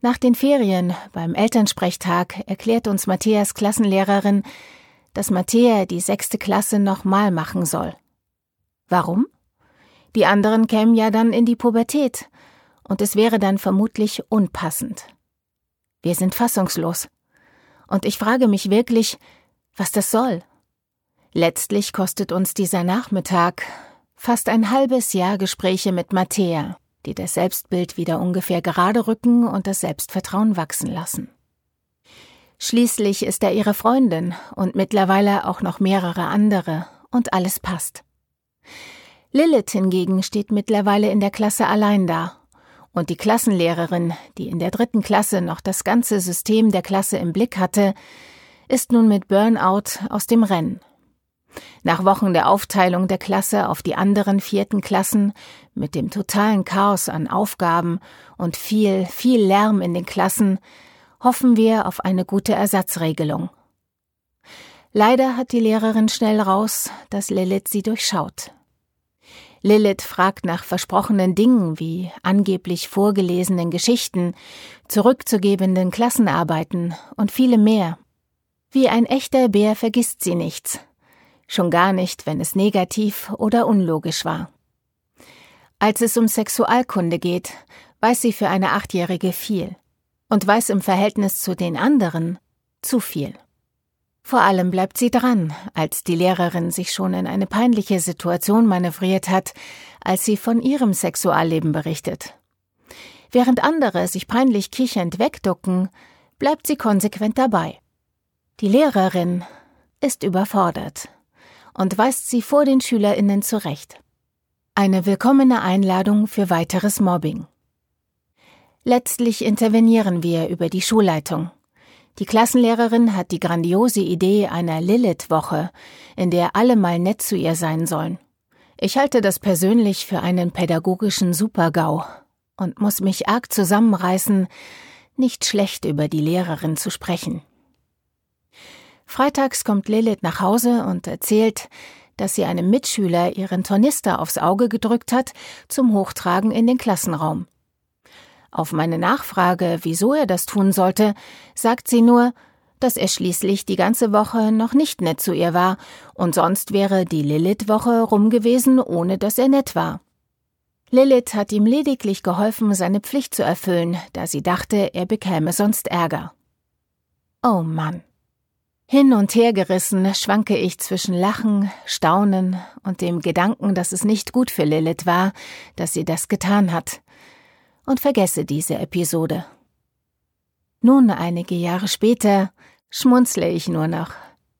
Nach den Ferien beim Elternsprechtag erklärt uns Matthäas Klassenlehrerin, dass Matthäa die sechste Klasse nochmal machen soll. Warum? Die anderen kämen ja dann in die Pubertät, und es wäre dann vermutlich unpassend. Wir sind fassungslos. Und ich frage mich wirklich, was das soll. Letztlich kostet uns dieser Nachmittag fast ein halbes Jahr Gespräche mit Matthäa die das Selbstbild wieder ungefähr gerade rücken und das Selbstvertrauen wachsen lassen. Schließlich ist er ihre Freundin und mittlerweile auch noch mehrere andere, und alles passt. Lilith hingegen steht mittlerweile in der Klasse allein da, und die Klassenlehrerin, die in der dritten Klasse noch das ganze System der Klasse im Blick hatte, ist nun mit Burnout aus dem Rennen. Nach Wochen der Aufteilung der Klasse auf die anderen vierten Klassen, mit dem totalen Chaos an Aufgaben und viel, viel Lärm in den Klassen, hoffen wir auf eine gute Ersatzregelung. Leider hat die Lehrerin schnell raus, dass Lilith sie durchschaut. Lilith fragt nach versprochenen Dingen wie angeblich vorgelesenen Geschichten, zurückzugebenden Klassenarbeiten und viele mehr. Wie ein echter Bär vergisst sie nichts schon gar nicht, wenn es negativ oder unlogisch war. Als es um Sexualkunde geht, weiß sie für eine Achtjährige viel und weiß im Verhältnis zu den anderen zu viel. Vor allem bleibt sie dran, als die Lehrerin sich schon in eine peinliche Situation manövriert hat, als sie von ihrem Sexualleben berichtet. Während andere sich peinlich kichernd wegducken, bleibt sie konsequent dabei. Die Lehrerin ist überfordert und weist sie vor den Schülerinnen zurecht. Eine willkommene Einladung für weiteres Mobbing. Letztlich intervenieren wir über die Schulleitung. Die Klassenlehrerin hat die grandiose Idee einer Lilith-Woche, in der alle mal nett zu ihr sein sollen. Ich halte das persönlich für einen pädagogischen Supergau und muss mich arg zusammenreißen, nicht schlecht über die Lehrerin zu sprechen. Freitags kommt Lilith nach Hause und erzählt, dass sie einem Mitschüler ihren Tornister aufs Auge gedrückt hat zum Hochtragen in den Klassenraum. Auf meine Nachfrage, wieso er das tun sollte, sagt sie nur, dass er schließlich die ganze Woche noch nicht nett zu ihr war, und sonst wäre die Lilith-Woche rum gewesen, ohne dass er nett war. Lilith hat ihm lediglich geholfen, seine Pflicht zu erfüllen, da sie dachte, er bekäme sonst Ärger. Oh Mann. Hin und her gerissen schwanke ich zwischen Lachen, Staunen und dem Gedanken, dass es nicht gut für Lilith war, dass sie das getan hat, und vergesse diese Episode. Nun, einige Jahre später, schmunzle ich nur noch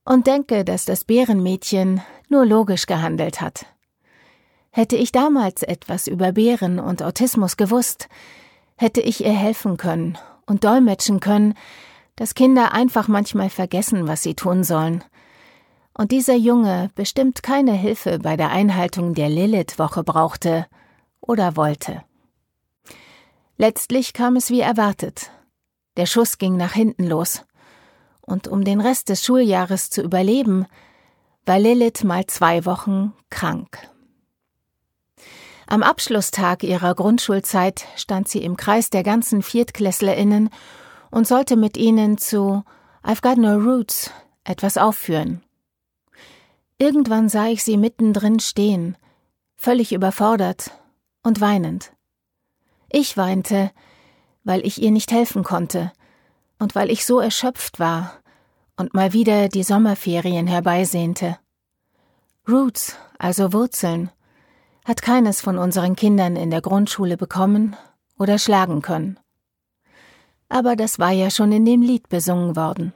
und denke, dass das Bärenmädchen nur logisch gehandelt hat. Hätte ich damals etwas über Bären und Autismus gewusst, hätte ich ihr helfen können und dolmetschen können, dass Kinder einfach manchmal vergessen, was sie tun sollen. Und dieser Junge bestimmt keine Hilfe bei der Einhaltung der Lilith-Woche brauchte oder wollte. Letztlich kam es wie erwartet. Der Schuss ging nach hinten los. Und um den Rest des Schuljahres zu überleben, war Lilith mal zwei Wochen krank. Am Abschlusstag ihrer Grundschulzeit stand sie im Kreis der ganzen Viertklässlerinnen und sollte mit ihnen zu I've Got No Roots etwas aufführen. Irgendwann sah ich sie mittendrin stehen, völlig überfordert und weinend. Ich weinte, weil ich ihr nicht helfen konnte und weil ich so erschöpft war und mal wieder die Sommerferien herbeisehnte. Roots, also Wurzeln, hat keines von unseren Kindern in der Grundschule bekommen oder schlagen können aber das war ja schon in dem Lied besungen worden.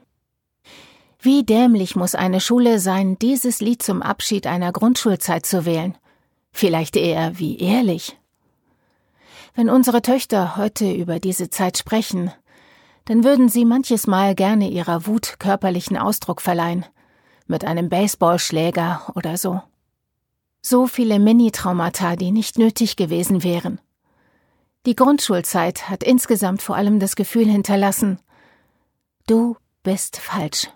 Wie dämlich muss eine Schule sein, dieses Lied zum Abschied einer Grundschulzeit zu wählen. Vielleicht eher wie ehrlich. Wenn unsere Töchter heute über diese Zeit sprechen, dann würden sie manches Mal gerne ihrer Wut körperlichen Ausdruck verleihen, mit einem Baseballschläger oder so. So viele Mini-Traumata, die nicht nötig gewesen wären. Die Grundschulzeit hat insgesamt vor allem das Gefühl hinterlassen, du bist falsch.